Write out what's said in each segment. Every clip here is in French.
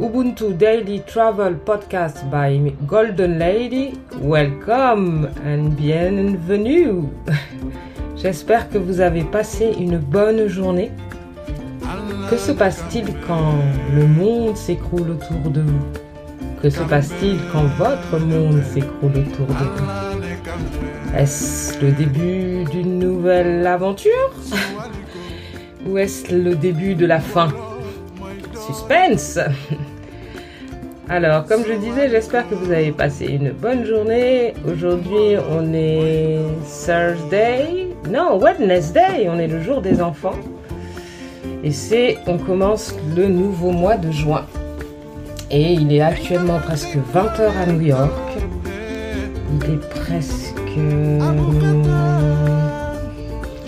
Ubuntu Daily Travel Podcast by Golden Lady. Welcome and bienvenue. J'espère que vous avez passé une bonne journée. Que se passe-t-il quand le monde s'écroule autour de vous? Que se passe-t-il quand votre monde s'écroule autour de vous? Est-ce le début d'une nouvelle aventure? Ou est-ce le début de la fin? Suspense Alors, comme je disais, j'espère que vous avez passé une bonne journée. Aujourd'hui, on est Thursday. Non, Wednesday. On est le jour des enfants. Et c'est, on commence le nouveau mois de juin. Et il est actuellement presque 20h à New York. Il est presque...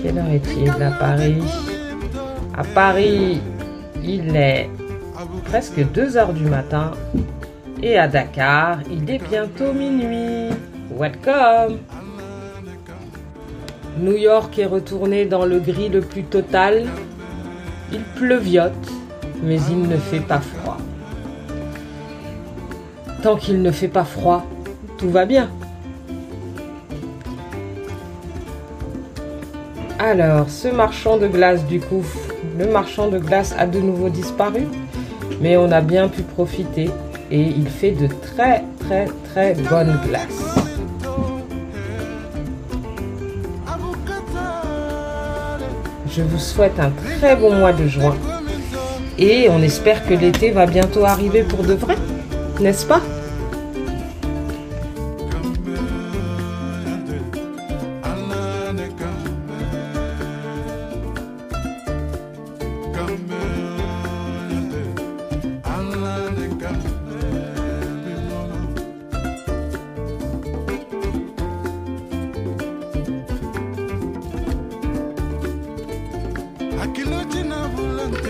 Quelle heure est-il à Paris? À Paris, il est presque 2 heures du matin. Et à Dakar, il est bientôt minuit. Welcome New York est retourné dans le gris le plus total. Il pleuviote, mais il ne fait pas froid. Tant qu'il ne fait pas froid, tout va bien. Alors, ce marchand de glace, du coup, le marchand de glace a de nouveau disparu, mais on a bien pu profiter et il fait de très très très bonnes glaces. Je vous souhaite un très bon mois de juin et on espère que l'été va bientôt arriver pour de vrai, n'est-ce pas?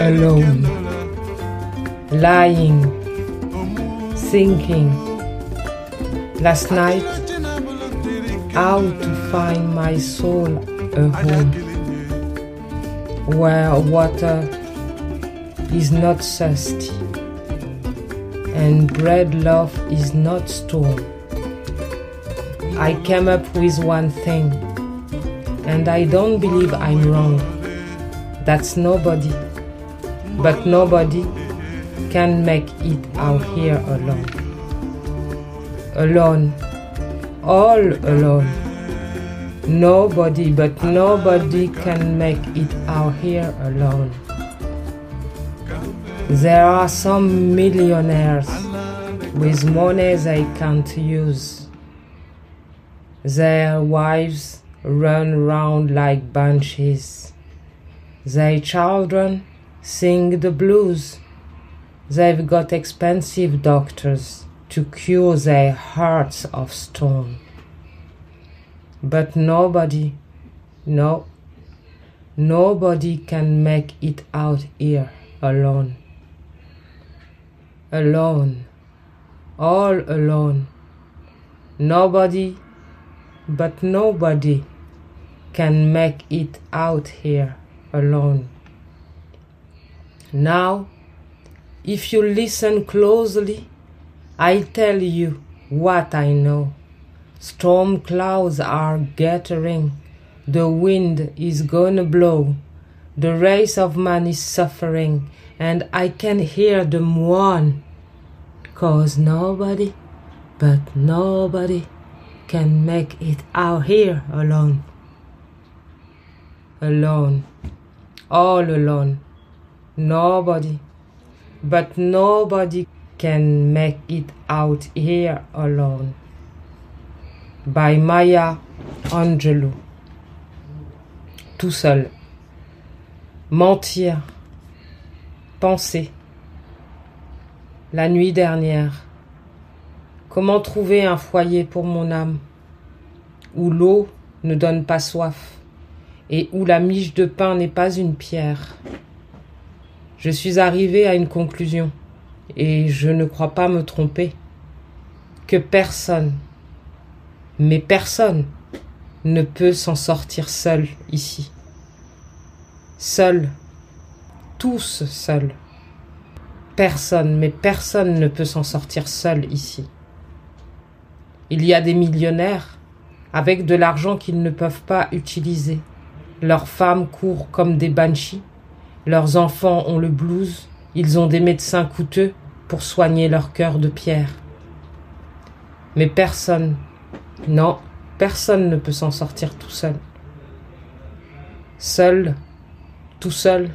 Alone, lying, thinking. Last night, how to find my soul a home where water is not thirsty and bread love is not storm. I came up with one thing, and I don't believe I'm wrong. That's nobody but nobody can make it out here alone. Alone. All alone. Nobody, but nobody can make it out here alone. There are some millionaires with money they can't use. Their wives run round like banshees. Their children sing the blues. They've got expensive doctors to cure their hearts of stone. But nobody, no, nobody can make it out here alone. Alone, all alone. Nobody, but nobody can make it out here alone. Now, if you listen closely, I tell you what I know. Storm clouds are gathering, the wind is gonna blow, the race of man is suffering, and I can hear them mourn. Cause nobody, but nobody can make it out here alone. Alone, all alone. Nobody, but nobody can make it out here alone. By Maya Angelou. Tout seul. Mentir. Penser. La nuit dernière. Comment trouver un foyer pour mon âme où l'eau ne donne pas soif? Et où la miche de pain n'est pas une pierre je suis arrivé à une conclusion, et je ne crois pas me tromper, que personne, mais personne, ne peut s'en sortir seul ici. Seul, tous seuls. Personne, mais personne ne peut s'en sortir seul ici. Il y a des millionnaires avec de l'argent qu'ils ne peuvent pas utiliser. Leurs femmes courent comme des banshees. Leurs enfants ont le blues. Ils ont des médecins coûteux pour soigner leur cœur de pierre. Mais personne, non, personne ne peut s'en sortir tout seul. Seul, tout seul,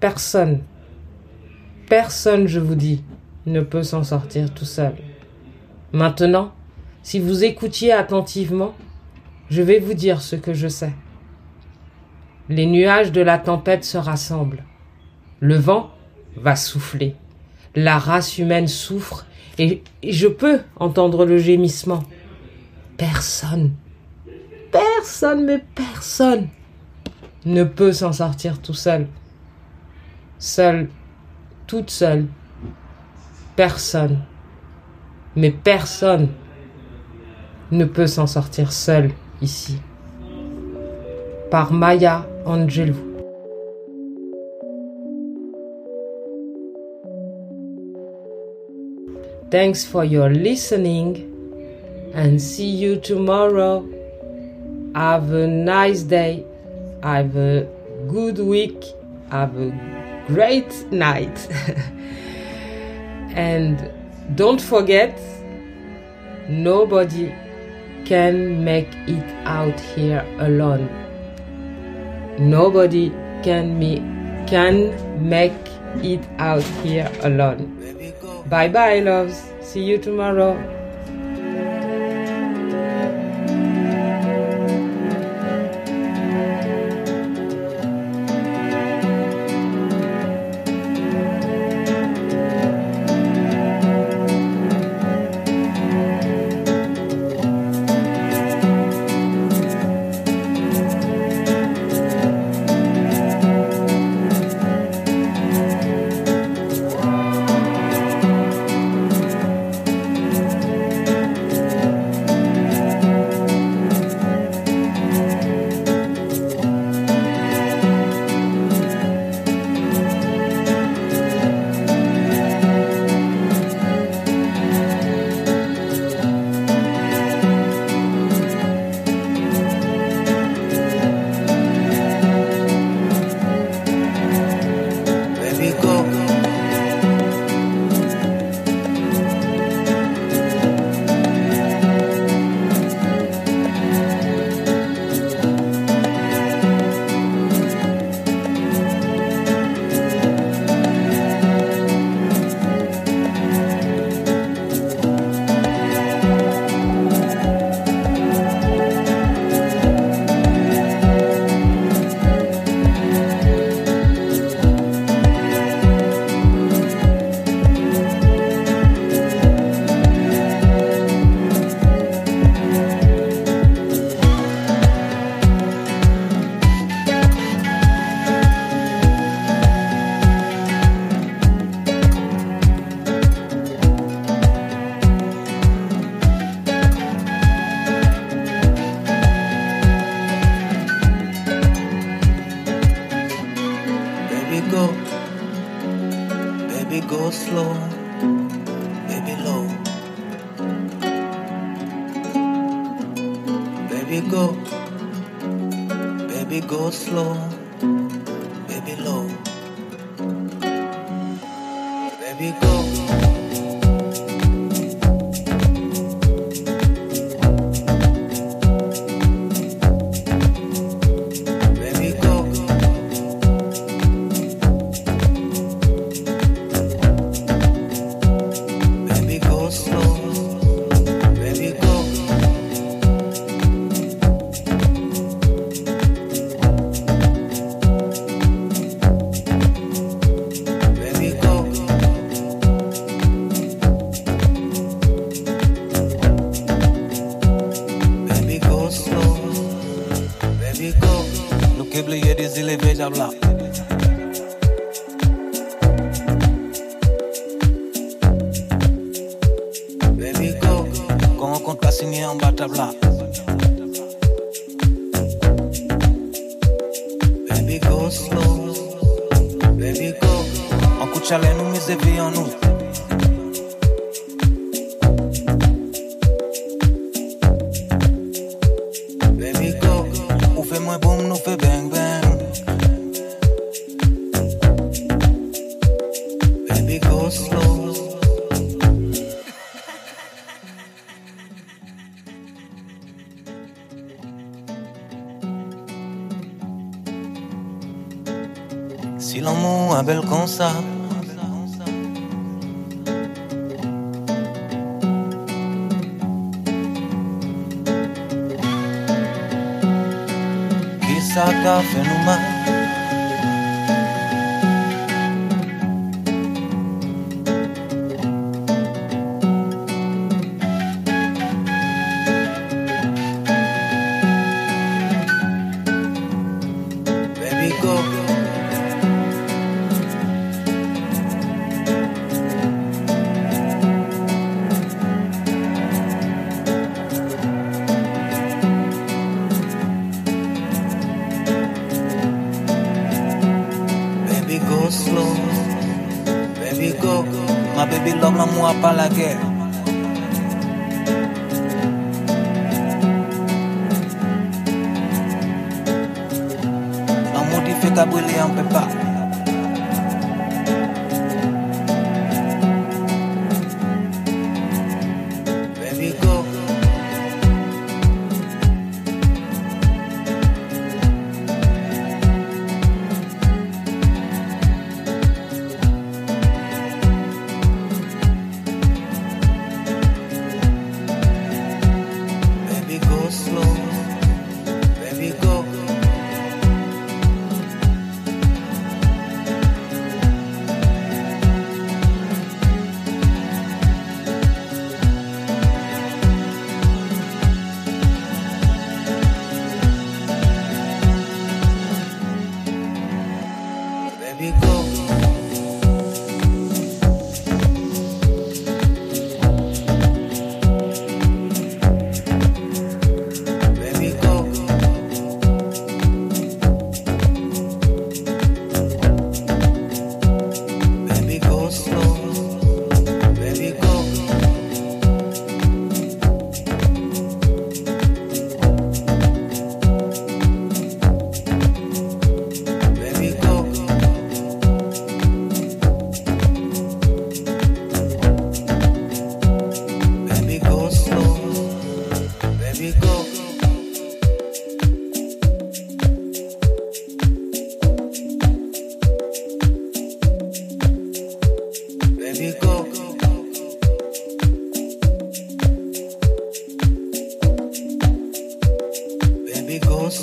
personne, personne, je vous dis, ne peut s'en sortir tout seul. Maintenant, si vous écoutiez attentivement, je vais vous dire ce que je sais. Les nuages de la tempête se rassemblent. Le vent va souffler. La race humaine souffre et, je peux entendre le gémissement. Personne, personne, mais personne ne peut s'en sortir tout seul. Seul, toute seule. Personne, mais personne ne peut s'en sortir seul ici. Par Maya Angelou. Thanks for your listening and see you tomorrow. Have a nice day. Have a good week. Have a great night. and don't forget, nobody can make it out here alone. Nobody can me can make it out here alone. Bye bye loves. See you tomorrow. Baby, go slow. Baby, low. Baby, go. tabla. Baby go slow, baby go. Uncle Chalenu mise vie en nous. belle comme ça. Qui ça t'a fait nous mal? pas la guerre. La modifiée Gabriel, on peut pas.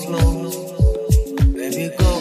Baby, go.